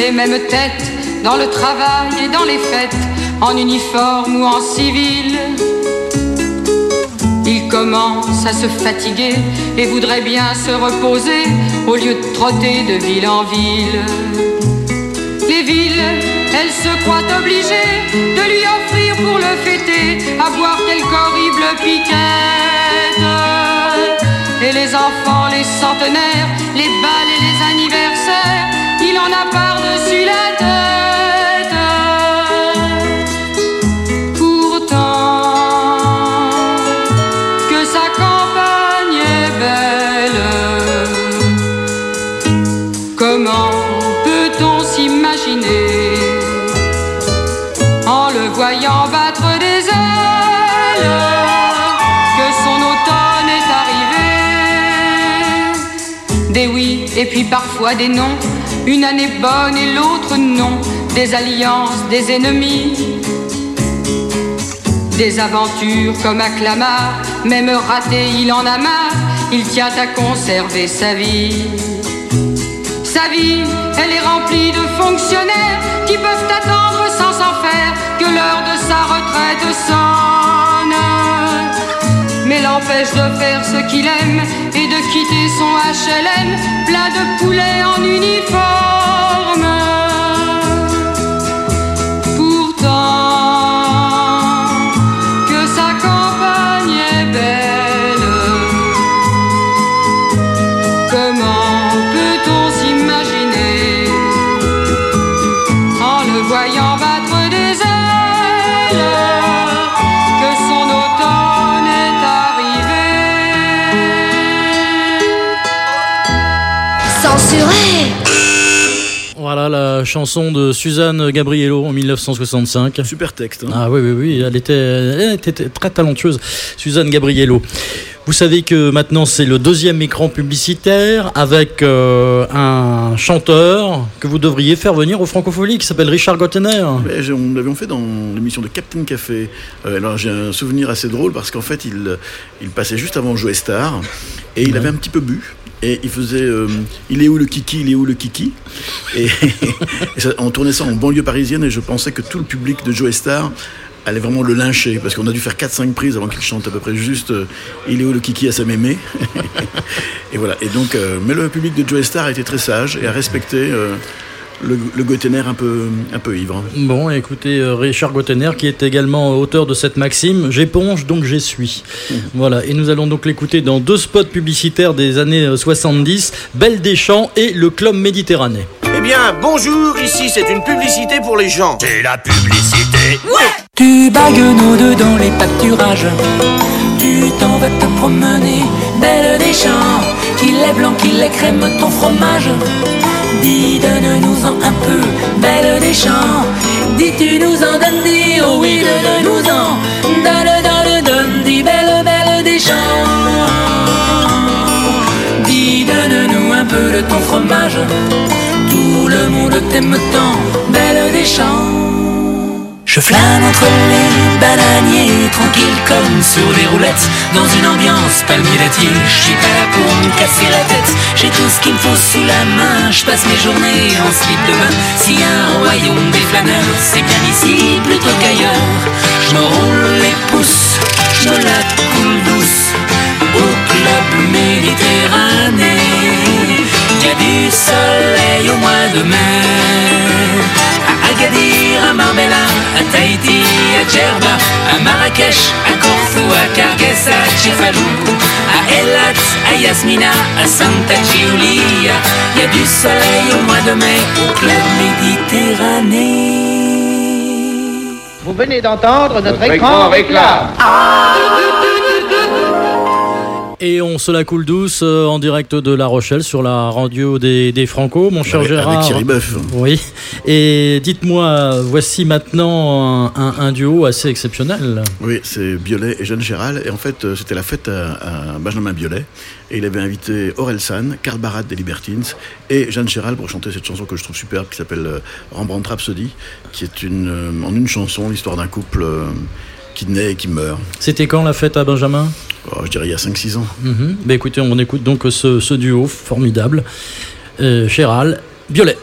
Les mêmes têtes dans le travail et dans les fêtes, en uniforme ou en civil. Il commence à se fatiguer et voudrait bien se reposer au lieu de trotter de ville en ville. Les villes, elles se croient obligées de lui offrir pour le fêter à boire quelque horrible piquette. Et les enfants, les centenaires, les balles et les anniversaires, il en a par-dessus puis parfois des non, une année bonne et l'autre non, des alliances, des ennemis. Des aventures comme Clamart, même raté, il en a marre, il tient à conserver sa vie. Sa vie, elle est remplie de fonctionnaires qui peuvent attendre sans s'en faire que l'heure de sa retraite sonne. Mais l'empêche de faire ce qu'il aime et quitter son HLM plein de poulets en uniforme. Chanson de Suzanne Gabriello en 1965. Super texte. hein. Ah oui, oui, oui, elle était, elle était très talentueuse, Suzanne Gabriello. Vous savez que maintenant c'est le deuxième écran publicitaire avec euh, un chanteur que vous devriez faire venir au Francophonie qui s'appelle Richard Gottener. On l'avait fait dans l'émission de Captain Café. Euh, alors j'ai un souvenir assez drôle parce qu'en fait il, il passait juste avant Joe Star et il avait un petit peu bu. Et il faisait euh, Il est où le kiki Il est où le kiki Et, on tournait ça en banlieue parisienne et je pensais que tout le public de Joe Star allait vraiment le lyncher parce qu'on a dû faire 4-5 prises avant qu'il chante à peu près juste euh, Il est où le kiki à sa mémé Et voilà. Et donc, euh, mais le public de Joe Star a été très sage et a respecté le, le Gottener un peu, un peu ivre. Bon, écoutez, euh, Richard Gottener, qui est également auteur de cette maxime, j'éponge donc j'essuie. Voilà, et nous allons donc l'écouter dans deux spots publicitaires des années euh, 70, Belle des Champs et le Club Méditerranée. Eh bien, bonjour, ici c'est une publicité pour les gens. C'est la publicité. Ouais Tu bagues nos deux dans les pâturages. Tu t'en vas te promener, belle des champs. Qu'il est blanc, qu'il est crème, ton fromage. Dis, donne-nous-en un peu, belle des champs. Dis, tu nous en donnes, dis, oh oui, donne-nous-en. Donne, donne, donne, dis, belle, belle des champs. Dis, donne-nous un peu de ton fromage. Tout le monde t'aime tant, belle des champs. Je flâne entre les bananiers, tranquille comme sur des roulettes, dans une ambiance palmier-laitier. Je suis pas là pour me casser la tête, j'ai tout ce qu'il me faut sous la main. Je passe mes journées en slip de bain. Si un royaume des flâneurs, c'est bien ici plutôt qu'ailleurs. Je me roule les pouces, je me la coule douce au club méditerranéen. Y a du soleil au mois de mai. À Agadir, à Marbella, à Tahiti, à Djerba, à Marrakech, à Corfou, à Carguès, à Tchefalou, à Elat, à Yasmina, à Santa Giulia. Y a du soleil au mois de mai au club méditerranéen. Vous venez d'entendre notre, Notre écran écran réclame. Et on se la coule douce euh, en direct de La Rochelle sur la radio des, des Franco, mon cher Avec- avec Gérard. Thierry. Oui. Et dites-moi, voici maintenant un, un- un duo assez exceptionnel. Oui, c'est Biolay et Jeanne Gérald. Et en fait, euh, c'était la fête à, à Benjamin Biolay. Et il avait invité Aurel San, Karl Barat des Libertines et Jeanne Gérald pour chanter cette chanson que je trouve superbe qui s'appelle euh, Rembrandt Rhapsody, qui est une, en une chanson l'histoire d'un couple qui naît et qui meurt. C'était quand la fête à Benjamin? Oh, je dirais il y a 5-6 ans. Mhm. Ben écoutez, on écoute donc ce, ce duo formidable. Euh, Gérald, Violet.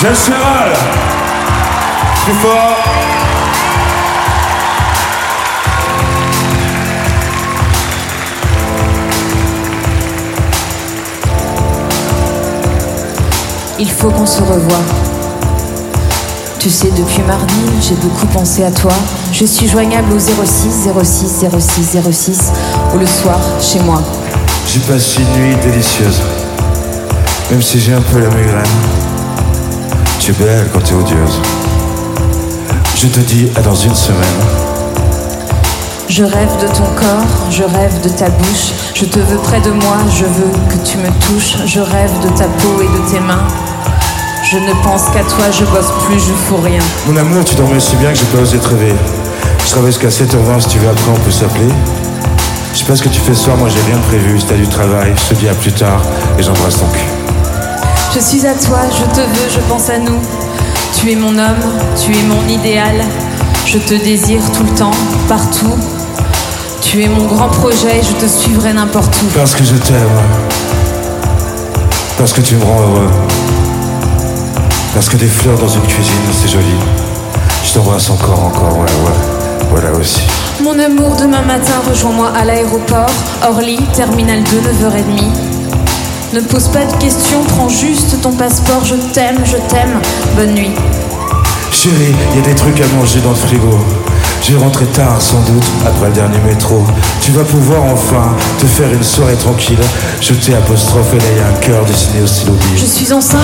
Jeanne Chéral Plus fort Il faut qu'on se revoie. Tu sais, depuis mardi, j'ai beaucoup pensé à toi. Je suis joignable au 06 06 06 06 ou le soir chez moi. J'y passe une nuit délicieuse. Même si j'ai un peu la migraine. Tu es belle quand t'es odieuse. Je te dis à dans une semaine. Je rêve de ton corps, je rêve de ta bouche. Je te veux près de moi, je veux que tu me touches. Je rêve de ta peau et de tes mains. Je ne pense qu'à toi, je bosse plus, je fous rien. Mon amour, tu dormais si bien que j'ai pas osé te réveiller. Je travaille jusqu'à 7h20 si tu veux, après on peut s'appeler. Je sais pas ce que tu fais ce soir, moi j'ai rien prévu. Si t'as du travail, je te dis à plus tard et j'embrasse ton cul. Je suis à toi, je te veux, je pense à nous. Tu es mon homme, tu es mon idéal. Je te désire tout le temps, partout. Tu es mon grand projet, je te suivrai n'importe où. Parce que je t'aime. Parce que tu me rends heureux. Parce que des fleurs dans une cuisine, c'est joli. Je t'embrasse encore, encore, ouais, ouais. Voilà aussi. Mon amour, demain matin, rejoins-moi à l'aéroport. Orly, terminal 2, 9h30. Ne pose pas de questions, prends juste ton passeport. Je t'aime, je t'aime. Bonne nuit. Chérie, il y a des trucs à manger dans le frigo. Je vais rentrer tard sans doute, après le dernier métro. Tu vas pouvoir enfin te faire une soirée tranquille. Je t'ai apostrophe et là il y a un cœur dessiné au stylo. Je suis enceinte.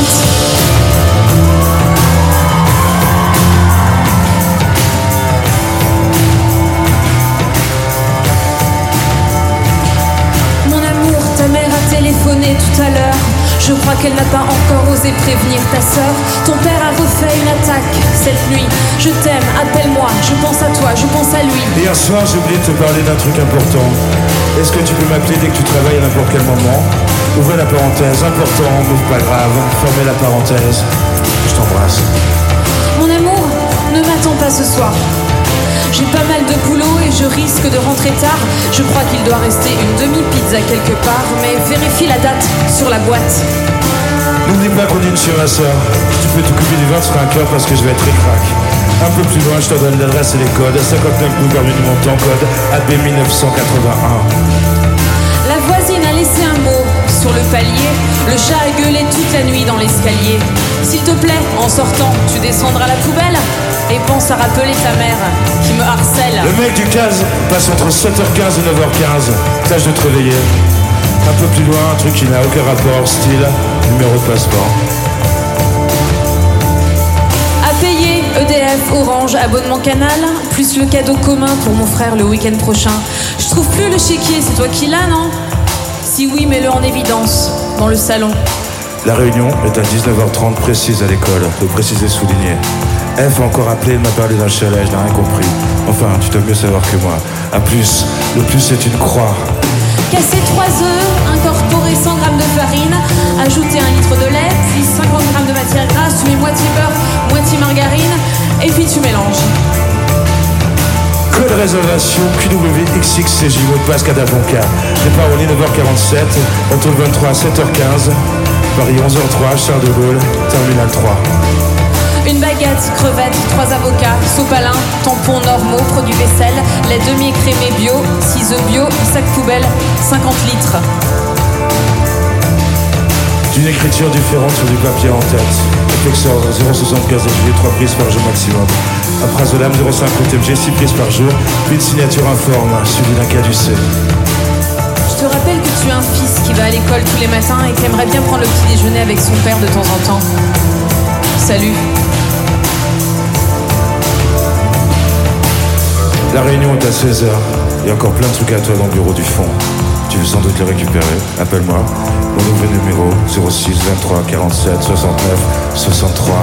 Je crois qu'elle n'a pas encore osé prévenir ta sœur. Ton père a refait une attaque cette nuit. Je t'aime, appelle-moi, je pense à toi, je pense à lui. Hier soir, j'ai oublié de te parler d'un truc important. Est-ce que tu peux m'appeler dès que tu travailles à n'importe quel moment? Ouvrez la parenthèse, important, mais pas grave. Fermez la parenthèse. Je t'embrasse. Mon amour, ne m'attends pas ce soir. J'ai pas mal de boulot et je risque de rentrer tard. Je crois qu'il doit rester une demi-pizza quelque part, mais vérifie la date sur la boîte. N'oublie pas qu'on dîne chez ma soeur. Tu peux t'occuper du vin, sera un cœur parce que je vais être ric-rac. Un peu plus loin, je te donne l'adresse et les codes. 59 boulevard du Montant, code AB 1981. Sur le palier. Le chat a gueulé toute la nuit dans l'escalier. S'il te plaît, en sortant, tu descendras la poubelle et pense à rappeler ta mère qui me harcèle. Le mec du 15 passe entre 7h15 et 9h15. Tâche de te réveiller. Un peu plus loin, un truc qui n'a aucun rapport, style numéro de passeport. À payer, EDF, Orange, abonnement canal, plus le cadeau commun pour mon frère le week-end prochain. Je trouve plus le chéquier, c'est toi qui l'as, non? Si oui, mets-le en évidence, dans le salon. La réunion est à 19h30 précise à l'école, faut préciser souligner. F a encore appelé, elle m'a parlé d'un chalet, je n'ai rien compris. Enfin, tu dois mieux savoir que moi. A plus, le plus c'est une croix. Casser 3 œufs, réservation QWXXCJ, mot de passe Cadafonca. Départ au lit 9h47, retour le 23 à 7h15. Paris 11h03, Charles de Gaulle, terminal 3. Une baguette, crevettes, trois avocats, sopalin, tampons normaux, produits vaisselle, lait demi-écrémé bio, 6 œufs bio, sac poubelle, 50 litres. D'une écriture différente sur du papier en tête. Effexor 0,75 FG, 3 prises par jour maximum. Aprazolame 0,5 TMG, 6 prises par jour. Puis une signature informe, suivi d'un caducé. Je te rappelle que tu as un fils qui va à l'école tous les matins et qui aimerait bien prendre le petit déjeuner avec son père de temps en temps. Salut. La réunion est à 16h. Il y a encore plein de trucs à toi dans le bureau du fond. Tu veux sans doute les récupérer. Appelle-moi. Mon nouveau numéro 06 23 47 69 63.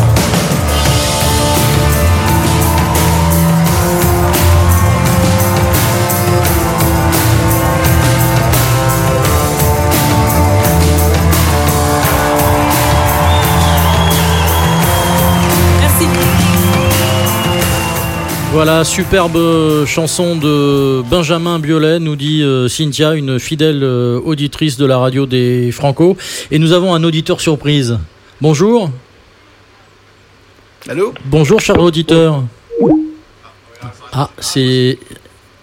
Voilà, superbe chanson de Benjamin Biolay, nous dit euh, Cynthia, une fidèle euh, auditrice de la radio des Franco. Et nous avons un auditeur surprise. Bonjour. Allô? Bonjour, cher auditeur. Ah, c'est.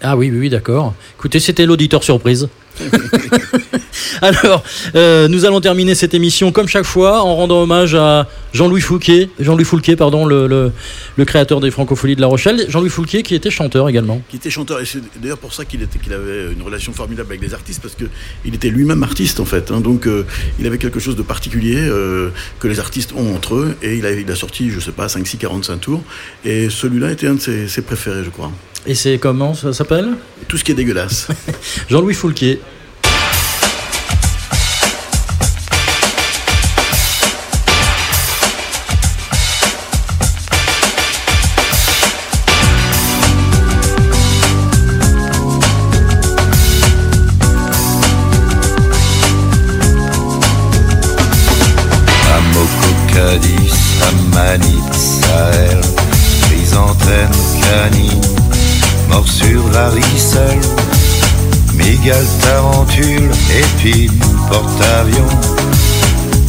Ah oui, oui, oui, d'accord. Écoutez, c'était l'auditeur surprise. Alors, euh, nous allons terminer cette émission comme chaque fois en rendant hommage à Jean-Louis Fouquet, Jean-Louis Foulquier, pardon, le, le- créateur des Francopholies de La Rochelle. Jean-Louis Foulquier qui était chanteur également. Qui était chanteur, et c'est d'ailleurs pour ça qu'il avait une relation formidable avec les artistes, parce qu'il était lui-même artiste en fait. hein. donc euh, il avait quelque chose de particulier euh, que les artistes ont entre eux, et il a, il a sorti, je sais pas, 5, 6, 45 tours, et celui-là était un de ses, ses préférés, je crois. Et c'est comment ça s'appelle? Tout ce qui est dégueulasse. Jean-Louis Foulquier. Épine, porte-avions,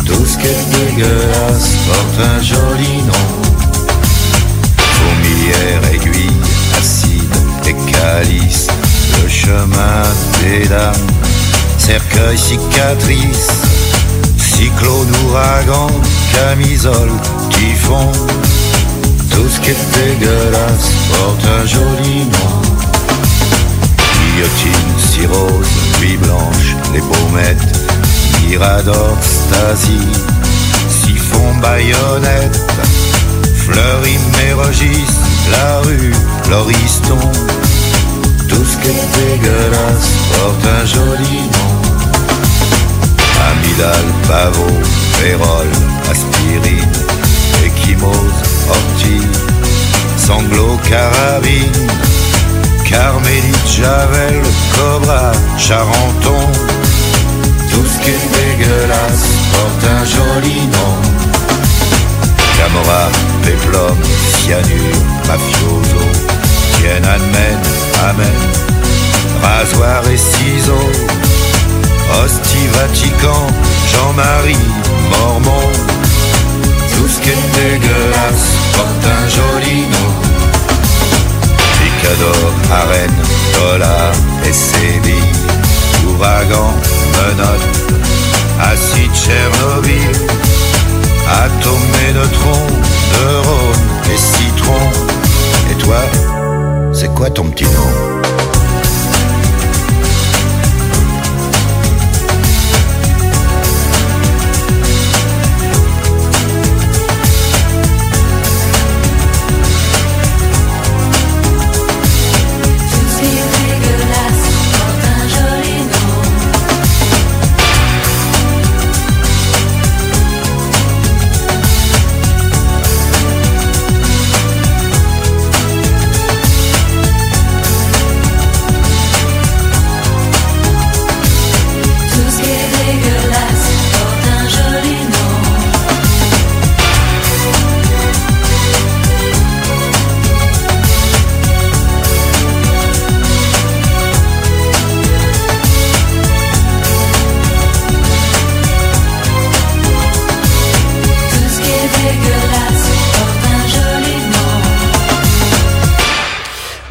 tout ce qui est dégueulasse porte un joli nom. Fourmilière, aiguille, acide et calice, le chemin des dames, cercueil, cicatrice, cyclone, ouragan, camisole, typhon, tout ce qui est dégueulasse porte un joli nom. Guillotine, cirrhose, blanche, les baumettes, mirador, stasi, siphon, baïonnette, mérogis, la rue, l'horiston, tout ce qui est dégueulasse porte un joli nom. Amidal, pavot, vérole, aspirine, échymose, ortie, sanglot, carabine, carmélite, javel, cobra, charenton, tout ce qui est dégueulasse porte un joli nom. Camorra, péplum, cyanure, mafioso, Tiananmen, amen, rasoir et ciseaux, Hostie, Vatican, Jean-Marie, Mormon, tout ce qui est dégueulasse porte un joli nom. Picador, arène, dollar et séville, ouragan, menottes, acide Tchernobyl, atome et neutron, neurones et citron. Et toi, c'est quoi ton petit nom?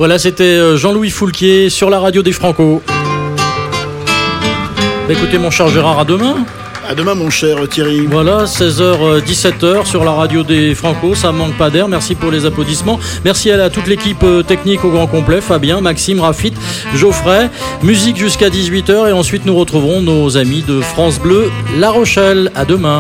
Voilà, c'était euh, Jean-Louis Foulquier sur la radio des Franco. Écoutez, mon cher Gérard, à demain. À demain, mon cher Thierry. Voilà, 16h, 17h sur la radio des Franco. Ça manque pas d'air. Merci pour les applaudissements. Merci à la- toute l'équipe euh, technique au grand complet Fabien, Maxime, Rafit, Geoffrey. Musique jusqu'à 18h. Et ensuite, nous retrouverons nos amis de France Bleu La Rochelle. À demain.